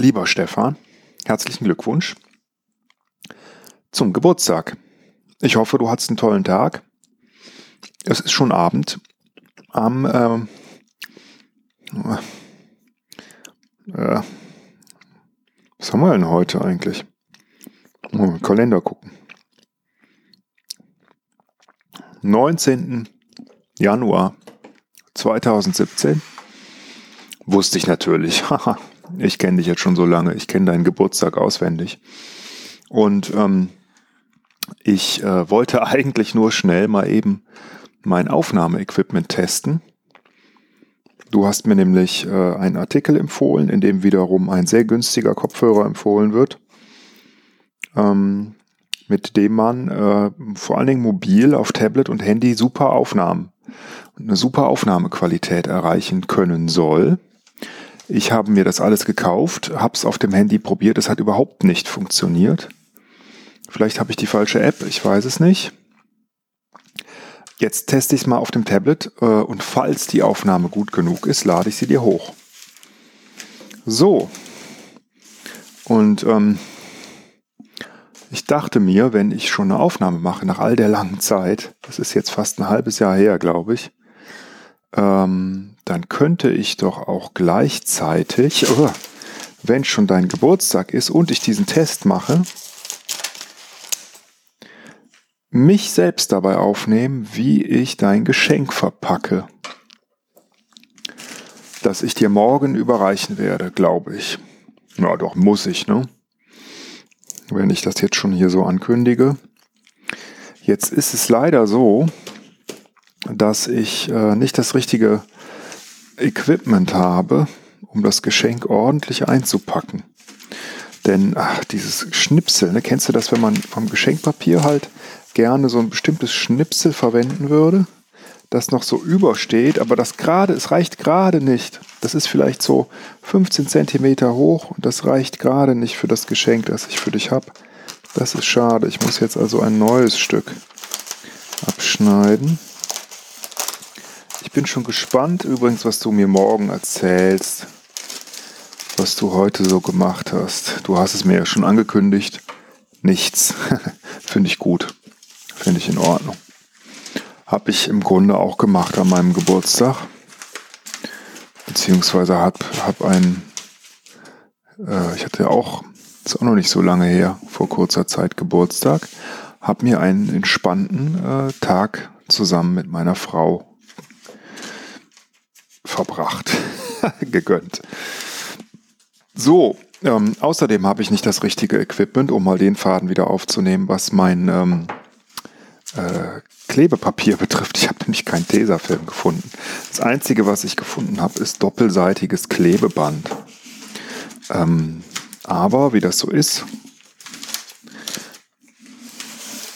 Lieber Stefan, herzlichen Glückwunsch zum Geburtstag. Ich hoffe, du hattest einen tollen Tag. Es ist schon Abend. Am ähm, äh, was haben wir denn heute eigentlich? Mal Kalender gucken. 19. Januar 2017. Wusste ich natürlich. ich kenne dich jetzt schon so lange. Ich kenne deinen Geburtstag auswendig. Und ähm, ich äh, wollte eigentlich nur schnell mal eben mein Aufnahmeequipment testen. Du hast mir nämlich äh, einen Artikel empfohlen, in dem wiederum ein sehr günstiger Kopfhörer empfohlen wird, ähm, mit dem man äh, vor allen Dingen mobil auf Tablet und Handy super Aufnahmen und eine super Aufnahmequalität erreichen können soll. Ich habe mir das alles gekauft, habe es auf dem Handy probiert, es hat überhaupt nicht funktioniert. Vielleicht habe ich die falsche App, ich weiß es nicht. Jetzt teste ich es mal auf dem Tablet äh, und falls die Aufnahme gut genug ist, lade ich sie dir hoch. So. Und ähm, ich dachte mir, wenn ich schon eine Aufnahme mache nach all der langen Zeit, das ist jetzt fast ein halbes Jahr her, glaube ich, ähm, dann könnte ich doch auch gleichzeitig, oh, wenn schon dein Geburtstag ist und ich diesen Test mache, mich selbst dabei aufnehmen, wie ich dein Geschenk verpacke, das ich dir morgen überreichen werde, glaube ich. Ja, doch, muss ich, ne? Wenn ich das jetzt schon hier so ankündige. Jetzt ist es leider so, dass ich äh, nicht das richtige Equipment habe, um das Geschenk ordentlich einzupacken. Denn ach, dieses Schnipsel, ne, kennst du das, wenn man vom Geschenkpapier halt gerne so ein bestimmtes Schnipsel verwenden würde, das noch so übersteht, aber das gerade, es reicht gerade nicht. Das ist vielleicht so 15 Zentimeter hoch und das reicht gerade nicht für das Geschenk, das ich für dich habe. Das ist schade. Ich muss jetzt also ein neues Stück abschneiden. Ich bin schon gespannt übrigens, was du mir morgen erzählst, was du heute so gemacht hast. Du hast es mir ja schon angekündigt. Nichts. Finde ich gut. Finde ich in Ordnung. Habe ich im Grunde auch gemacht an meinem Geburtstag. Beziehungsweise habe hab ein, äh, ich hatte auch, ist auch noch nicht so lange her, vor kurzer Zeit Geburtstag, habe mir einen entspannten äh, Tag zusammen mit meiner Frau verbracht, gegönnt. So, ähm, außerdem habe ich nicht das richtige Equipment, um mal den Faden wieder aufzunehmen, was mein ähm, äh, Klebepapier betrifft. Ich habe nämlich keinen Tesafilm gefunden. Das Einzige, was ich gefunden habe, ist doppelseitiges Klebeband. Ähm, aber wie das so ist,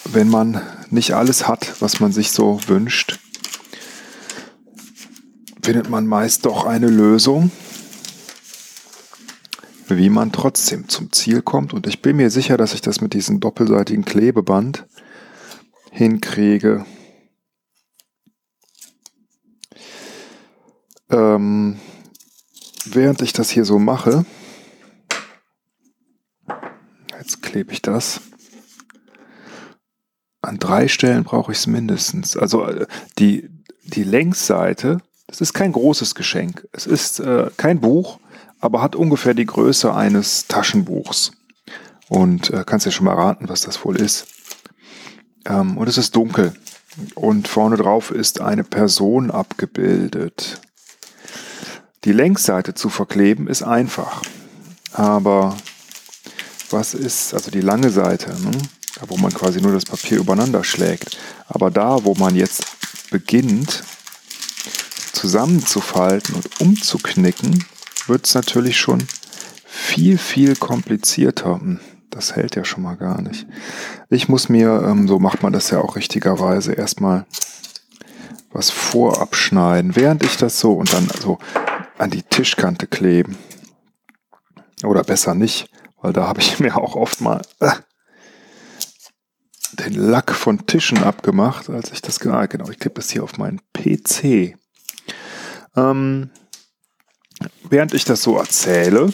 wenn man nicht alles hat, was man sich so wünscht, findet man meist doch eine Lösung, wie man trotzdem zum Ziel kommt. Und ich bin mir sicher, dass ich das mit diesem doppelseitigen Klebeband hinkriege. Ähm, während ich das hier so mache, jetzt klebe ich das. An drei Stellen brauche ich es mindestens. Also äh, die, die Längsseite das ist kein großes Geschenk. Es ist äh, kein Buch, aber hat ungefähr die Größe eines Taschenbuchs. Und äh, kannst ja schon mal raten, was das wohl ist. Ähm, und es ist dunkel. Und vorne drauf ist eine Person abgebildet. Die Längsseite zu verkleben ist einfach. Aber was ist, also die lange Seite, ne? wo man quasi nur das Papier übereinander schlägt. Aber da, wo man jetzt beginnt, zusammenzufalten und umzuknicken, wird es natürlich schon viel, viel komplizierter. Hm, das hält ja schon mal gar nicht. Ich muss mir, ähm, so macht man das ja auch richtigerweise, erstmal was vorabschneiden, während ich das so und dann so an die Tischkante kleben. Oder besser nicht, weil da habe ich mir auch oft mal äh, den Lack von Tischen abgemacht, als ich das, ah, genau, ich klebe das hier auf meinen PC. Ähm, während ich das so erzähle,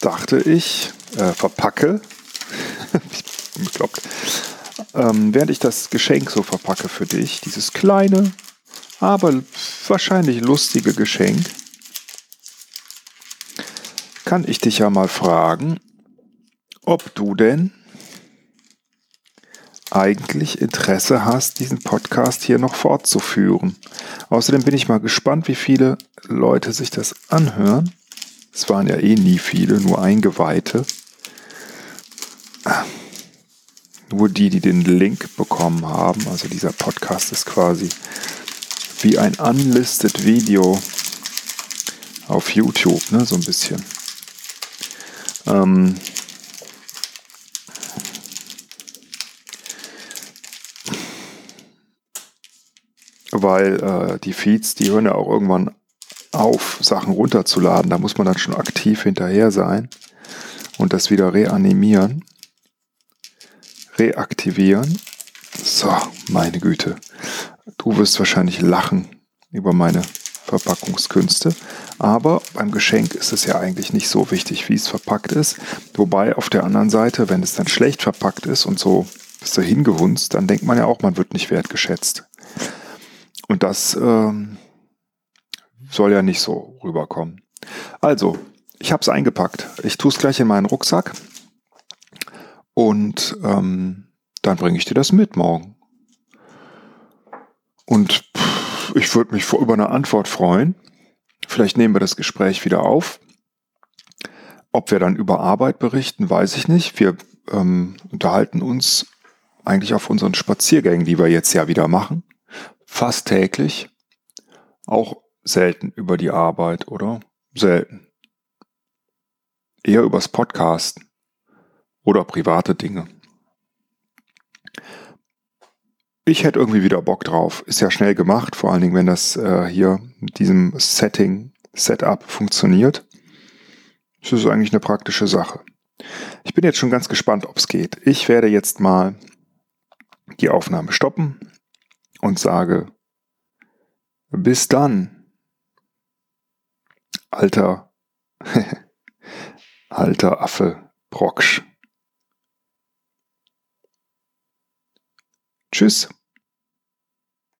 dachte ich, äh, verpacke. ich. Ähm, während ich das Geschenk so verpacke für dich, dieses kleine, aber wahrscheinlich lustige Geschenk, kann ich dich ja mal fragen, ob du denn eigentlich Interesse hast, diesen Podcast hier noch fortzuführen. Außerdem bin ich mal gespannt, wie viele Leute sich das anhören. Es waren ja eh nie viele, nur Eingeweihte. Nur die, die den Link bekommen haben. Also dieser Podcast ist quasi wie ein unlisted Video auf YouTube, ne, so ein bisschen. Ähm, weil äh, die Feeds, die hören ja auch irgendwann auf, Sachen runterzuladen. Da muss man dann schon aktiv hinterher sein und das wieder reanimieren, reaktivieren. So, meine Güte. Du wirst wahrscheinlich lachen über meine Verpackungskünste. Aber beim Geschenk ist es ja eigentlich nicht so wichtig, wie es verpackt ist. Wobei auf der anderen Seite, wenn es dann schlecht verpackt ist und so ist so hingehunzt, dann denkt man ja auch, man wird nicht wertgeschätzt. Und das ähm, soll ja nicht so rüberkommen. Also, ich habe es eingepackt. Ich tue es gleich in meinen Rucksack und ähm, dann bringe ich dir das mit morgen. Und pff, ich würde mich über eine Antwort freuen. Vielleicht nehmen wir das Gespräch wieder auf. Ob wir dann über Arbeit berichten, weiß ich nicht. Wir ähm, unterhalten uns eigentlich auf unseren Spaziergängen, die wir jetzt ja wieder machen fast täglich, auch selten über die Arbeit, oder? Selten. Eher übers Podcasten oder private Dinge. Ich hätte irgendwie wieder Bock drauf. Ist ja schnell gemacht, vor allen Dingen, wenn das äh, hier mit diesem Setting, Setup funktioniert. Das ist eigentlich eine praktische Sache. Ich bin jetzt schon ganz gespannt, ob es geht. Ich werde jetzt mal die Aufnahme stoppen und sage, bis dann, alter, alter Affe Brocksch. Tschüss.